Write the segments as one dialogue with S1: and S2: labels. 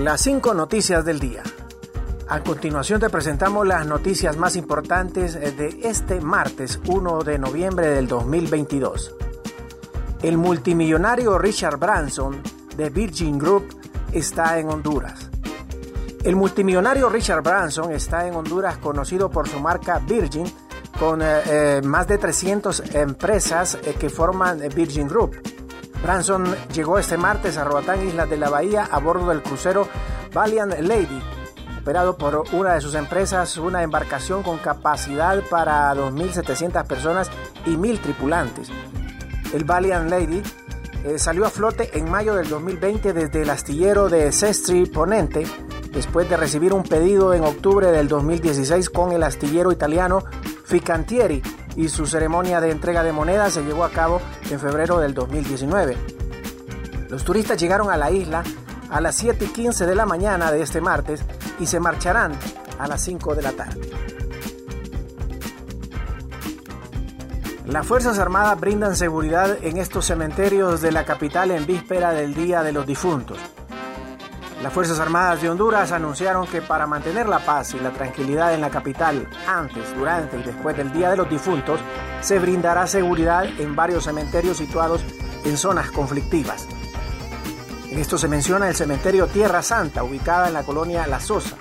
S1: Las cinco noticias del día. A continuación te presentamos las noticias más importantes de este martes 1 de noviembre del 2022. El multimillonario Richard Branson de Virgin Group está en Honduras. El multimillonario Richard Branson está en Honduras conocido por su marca Virgin con eh, eh, más de 300 empresas eh, que forman Virgin Group. Branson llegó este martes a Roatán, Islas de la Bahía, a bordo del crucero Valiant Lady, operado por una de sus empresas, una embarcación con capacidad para 2.700 personas y 1.000 tripulantes. El Valiant Lady eh, salió a flote en mayo del 2020 desde el astillero de Sestri Ponente, después de recibir un pedido en octubre del 2016 con el astillero italiano Ficantieri, y su ceremonia de entrega de monedas se llevó a cabo en febrero del 2019. Los turistas llegaron a la isla a las 7 y 15 de la mañana de este martes y se marcharán a las 5 de la tarde. Las Fuerzas Armadas brindan seguridad en estos cementerios de la capital en víspera del Día de los Difuntos. Las Fuerzas Armadas de Honduras anunciaron que para mantener la paz y la tranquilidad en la capital antes, durante y después del Día de los Difuntos, se brindará seguridad en varios cementerios situados en zonas conflictivas. En esto se menciona el cementerio Tierra Santa, ubicada en la colonia La Sosa,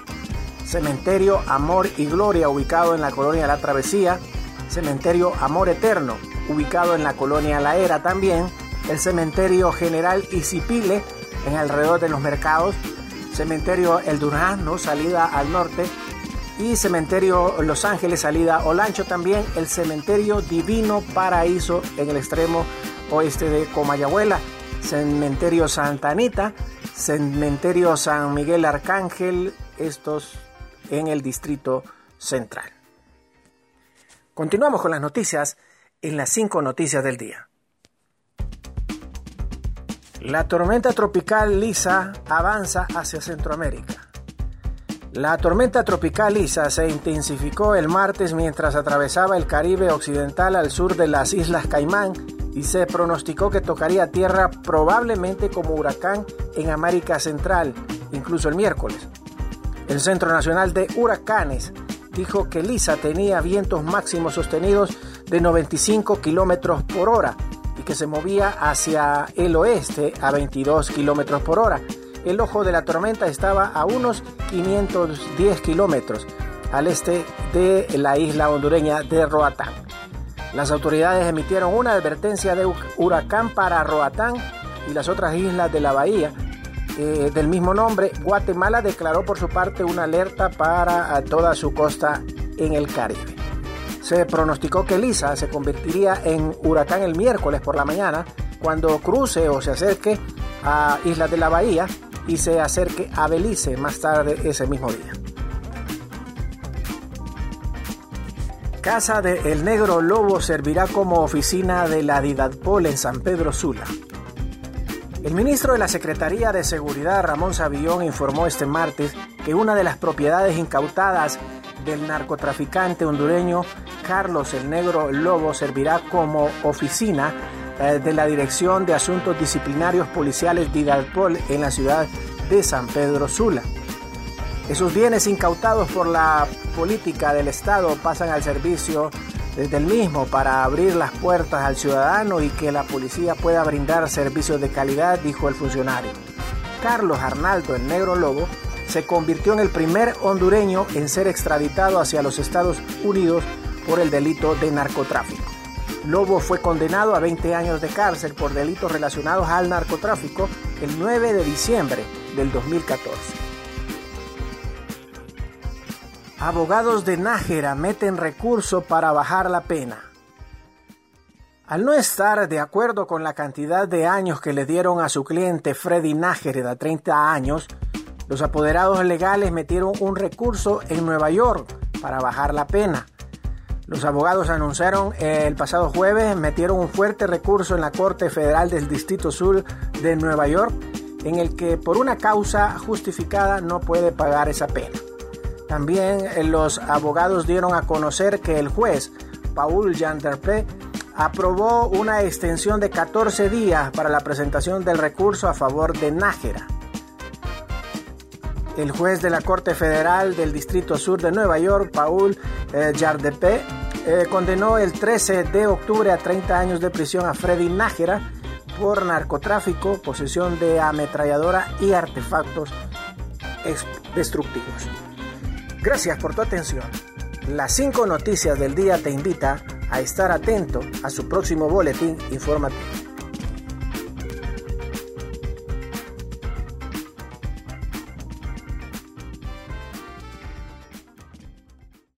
S1: cementerio Amor y Gloria, ubicado en la colonia La Travesía, cementerio Amor Eterno, ubicado en la colonia La Era también, el cementerio General Isipile, en alrededor de los mercados, cementerio El Durazno, salida al norte, y cementerio Los Ángeles, salida Olancho también, el cementerio Divino Paraíso en el extremo oeste de Comayagüela, cementerio Santa Anita, cementerio San Miguel Arcángel, estos en el distrito central. Continuamos con las noticias en las cinco noticias del día. La tormenta tropical Lisa avanza hacia Centroamérica. La tormenta tropical Lisa se intensificó el martes mientras atravesaba el Caribe occidental al sur de las Islas Caimán y se pronosticó que tocaría tierra probablemente como huracán en América Central, incluso el miércoles. El Centro Nacional de Huracanes dijo que Lisa tenía vientos máximos sostenidos de 95 kilómetros por hora que se movía hacia el oeste a 22 kilómetros por hora. El ojo de la tormenta estaba a unos 510 kilómetros al este de la isla hondureña de Roatán. Las autoridades emitieron una advertencia de huracán para Roatán y las otras islas de la bahía. Eh, del mismo nombre, Guatemala declaró por su parte una alerta para toda su costa en el Caribe. Se pronosticó que Lisa se convertiría en huracán el miércoles por la mañana cuando cruce o se acerque a Islas de la Bahía y se acerque a Belice más tarde ese mismo día. Casa de El Negro Lobo servirá como oficina de la Didadpol en San Pedro Sula. El ministro de la Secretaría de Seguridad, Ramón Savillón, informó este martes que una de las propiedades incautadas del narcotraficante hondureño Carlos el Negro Lobo servirá como oficina eh, de la Dirección de Asuntos Disciplinarios Policiales de Hidalpol en la ciudad de San Pedro Sula. Esos bienes incautados por la política del Estado pasan al servicio desde el mismo para abrir las puertas al ciudadano y que la policía pueda brindar servicios de calidad, dijo el funcionario. Carlos Arnaldo, el negro lobo, se convirtió en el primer hondureño en ser extraditado hacia los Estados Unidos por el delito de narcotráfico. Lobo fue condenado a 20 años de cárcel por delitos relacionados al narcotráfico el 9 de diciembre del 2014. Abogados de Nájera meten recurso para bajar la pena. Al no estar de acuerdo con la cantidad de años que le dieron a su cliente Freddy Nájera de 30 años, los apoderados legales metieron un recurso en Nueva York para bajar la pena. Los abogados anunciaron el pasado jueves, metieron un fuerte recurso en la Corte Federal del Distrito Sur de Nueva York, en el que por una causa justificada no puede pagar esa pena. También eh, los abogados dieron a conocer que el juez Paul Janderpe aprobó una extensión de 14 días para la presentación del recurso a favor de Nájera. El juez de la Corte Federal del Distrito Sur de Nueva York, Paul eh, eh, condenó el 13 de octubre a 30 años de prisión a Freddy Nájera por narcotráfico, posesión de ametralladora y artefactos destructivos. Gracias por tu atención. Las cinco noticias del día te invita a estar atento a su próximo boletín informativo.